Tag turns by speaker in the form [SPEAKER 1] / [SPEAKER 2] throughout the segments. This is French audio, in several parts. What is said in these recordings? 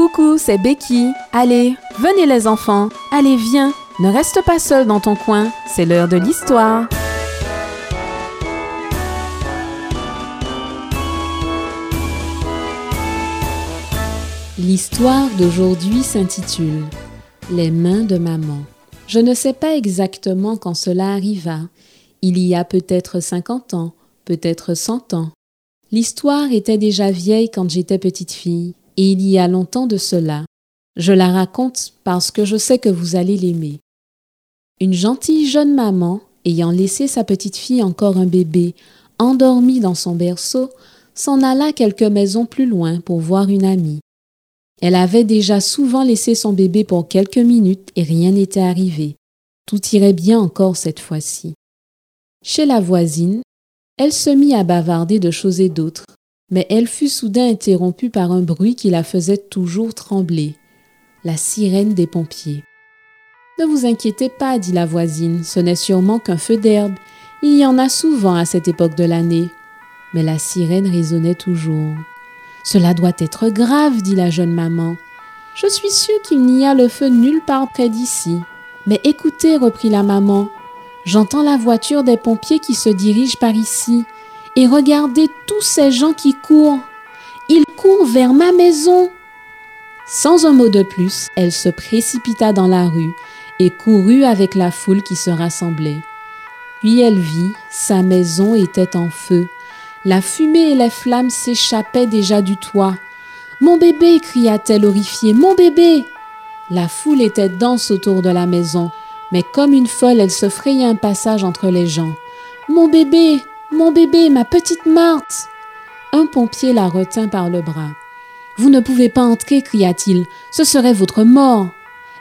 [SPEAKER 1] Coucou, c'est Becky. Allez, venez les enfants. Allez, viens. Ne reste pas seul dans ton coin. C'est l'heure de l'histoire. L'histoire d'aujourd'hui s'intitule Les mains de maman. Je ne sais pas exactement quand cela arriva. Il y a peut-être 50 ans, peut-être 100 ans. L'histoire était déjà vieille quand j'étais petite fille il y a longtemps de cela. Je la raconte parce que je sais que vous allez l'aimer. Une gentille jeune maman, ayant laissé sa petite fille encore un bébé, endormi dans son berceau, s'en alla quelques maisons plus loin pour voir une amie. Elle avait déjà souvent laissé son bébé pour quelques minutes et rien n'était arrivé. Tout irait bien encore cette fois-ci. Chez la voisine, elle se mit à bavarder de choses et d'autres, mais elle fut soudain interrompue par un bruit qui la faisait toujours trembler, la sirène des pompiers. Ne vous inquiétez pas, dit la voisine, ce n'est sûrement qu'un feu d'herbe. Il y en a souvent à cette époque de l'année. Mais la sirène résonnait toujours. Cela doit être grave, dit la jeune maman. Je suis sûre qu'il n'y a le feu nulle part près d'ici. Mais écoutez, reprit la maman, j'entends la voiture des pompiers qui se dirige par ici et regardez tous ces gens qui courent. Ils courent vers ma maison. Sans un mot de plus, elle se précipita dans la rue et courut avec la foule qui se rassemblait. Puis elle vit, sa maison était en feu. La fumée et les flammes s'échappaient déjà du toit. Mon bébé cria-t-elle horrifiée, mon bébé La foule était dense autour de la maison, mais comme une folle, elle se frayait un passage entre les gens. Mon bébé mon bébé, ma petite Marthe Un pompier la retint par le bras. Vous ne pouvez pas entrer, cria-t-il, ce serait votre mort.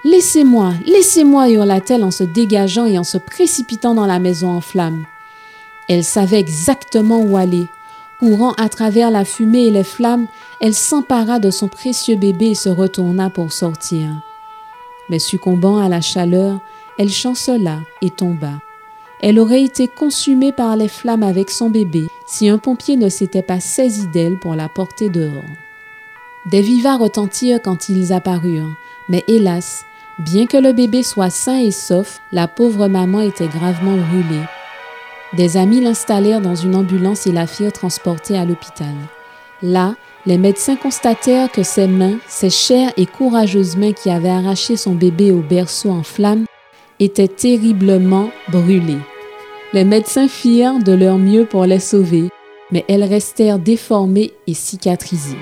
[SPEAKER 1] Laissez-moi, laissez-moi, hurla-t-elle en se dégageant et en se précipitant dans la maison en flammes. Elle savait exactement où aller. Courant à travers la fumée et les flammes, elle s'empara de son précieux bébé et se retourna pour sortir. Mais succombant à la chaleur, elle chancela et tomba. Elle aurait été consumée par les flammes avec son bébé si un pompier ne s'était pas saisi d'elle pour la porter dehors. Des vivas retentirent quand ils apparurent, mais hélas, bien que le bébé soit sain et sauf, la pauvre maman était gravement brûlée. Des amis l'installèrent dans une ambulance et la firent transporter à l'hôpital. Là, les médecins constatèrent que ses mains, ses chères et courageuses mains qui avaient arraché son bébé au berceau en flammes, étaient terriblement brûlées. Les médecins firent de leur mieux pour les sauver, mais elles restèrent déformées et cicatrisées.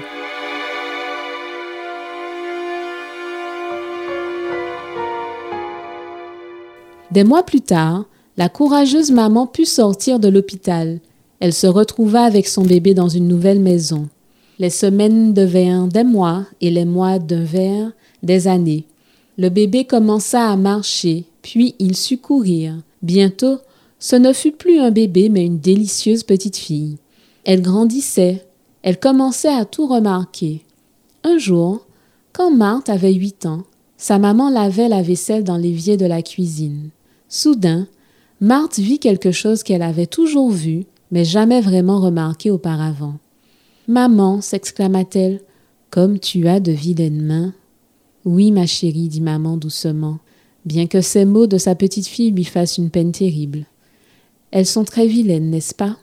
[SPEAKER 1] Des mois plus tard, la courageuse maman put sortir de l'hôpital. Elle se retrouva avec son bébé dans une nouvelle maison. Les semaines devinrent des mois et les mois devinrent des années. Le bébé commença à marcher, puis il sut courir. Bientôt, ce ne fut plus un bébé, mais une délicieuse petite fille. Elle grandissait, elle commençait à tout remarquer. Un jour, quand Marthe avait huit ans, sa maman lavait la vaisselle dans l'évier de la cuisine. Soudain, Marthe vit quelque chose qu'elle avait toujours vu, mais jamais vraiment remarqué auparavant. Maman, s'exclama-t-elle, comme tu as de vilaines mains. Oui, ma chérie, dit maman doucement, bien que ces mots de sa petite fille lui fassent une peine terrible. Elles sont très vilaines, n'est-ce pas?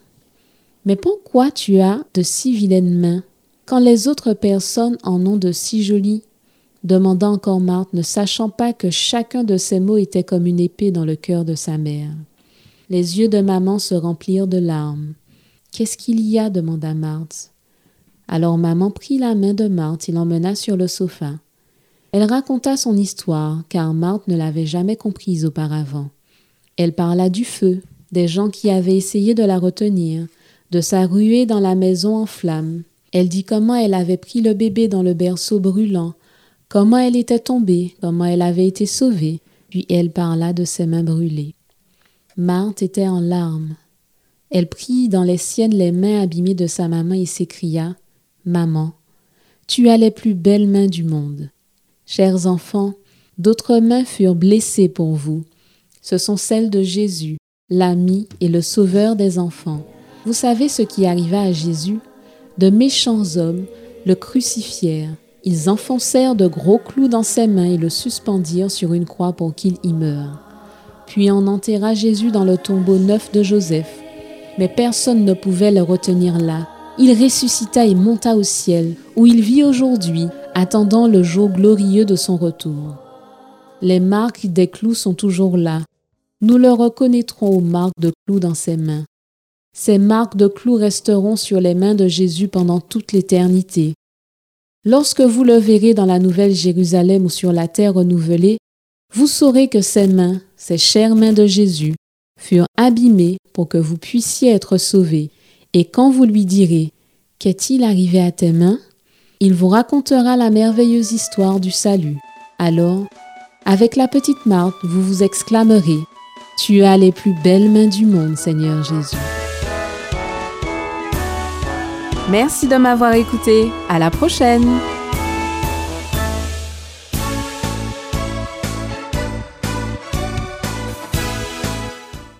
[SPEAKER 1] Mais pourquoi tu as de si vilaines mains quand les autres personnes en ont de si jolies? demanda encore Marthe, ne sachant pas que chacun de ces mots était comme une épée dans le cœur de sa mère. Les yeux de maman se remplirent de larmes. Qu'est-ce qu'il y a? demanda Marthe. Alors maman prit la main de Marthe et l'emmena sur le sofa. Elle raconta son histoire, car Marthe ne l'avait jamais comprise auparavant. Elle parla du feu, des gens qui avaient essayé de la retenir, de sa ruée dans la maison en flammes. Elle dit comment elle avait pris le bébé dans le berceau brûlant, comment elle était tombée, comment elle avait été sauvée, puis elle parla de ses mains brûlées. Marthe était en larmes. Elle prit dans les siennes les mains abîmées de sa maman et s'écria Maman, tu as les plus belles mains du monde. Chers enfants, d'autres mains furent blessées pour vous. Ce sont celles de Jésus, l'ami et le sauveur des enfants. Vous savez ce qui arriva à Jésus De méchants hommes le crucifièrent Ils enfoncèrent de gros clous dans ses mains et le suspendirent sur une croix pour qu'il y meure. Puis on enterra Jésus dans le tombeau neuf de Joseph. Mais personne ne pouvait le retenir là. Il ressuscita et monta au ciel, où il vit aujourd'hui, attendant le jour glorieux de son retour. Les marques des clous sont toujours là. Nous le reconnaîtrons aux marques de clous dans ses mains. Ces marques de clous resteront sur les mains de Jésus pendant toute l'éternité. Lorsque vous le verrez dans la nouvelle Jérusalem ou sur la terre renouvelée, vous saurez que ces mains, ces chères mains de Jésus, furent abîmées pour que vous puissiez être sauvés. Et quand vous lui direz Qu'est-il arrivé à tes mains? Il vous racontera la merveilleuse histoire du salut. Alors, avec la petite Marthe, vous vous exclamerez Tu as les plus belles mains du monde, Seigneur Jésus.
[SPEAKER 2] Merci de m'avoir écouté. À la prochaine!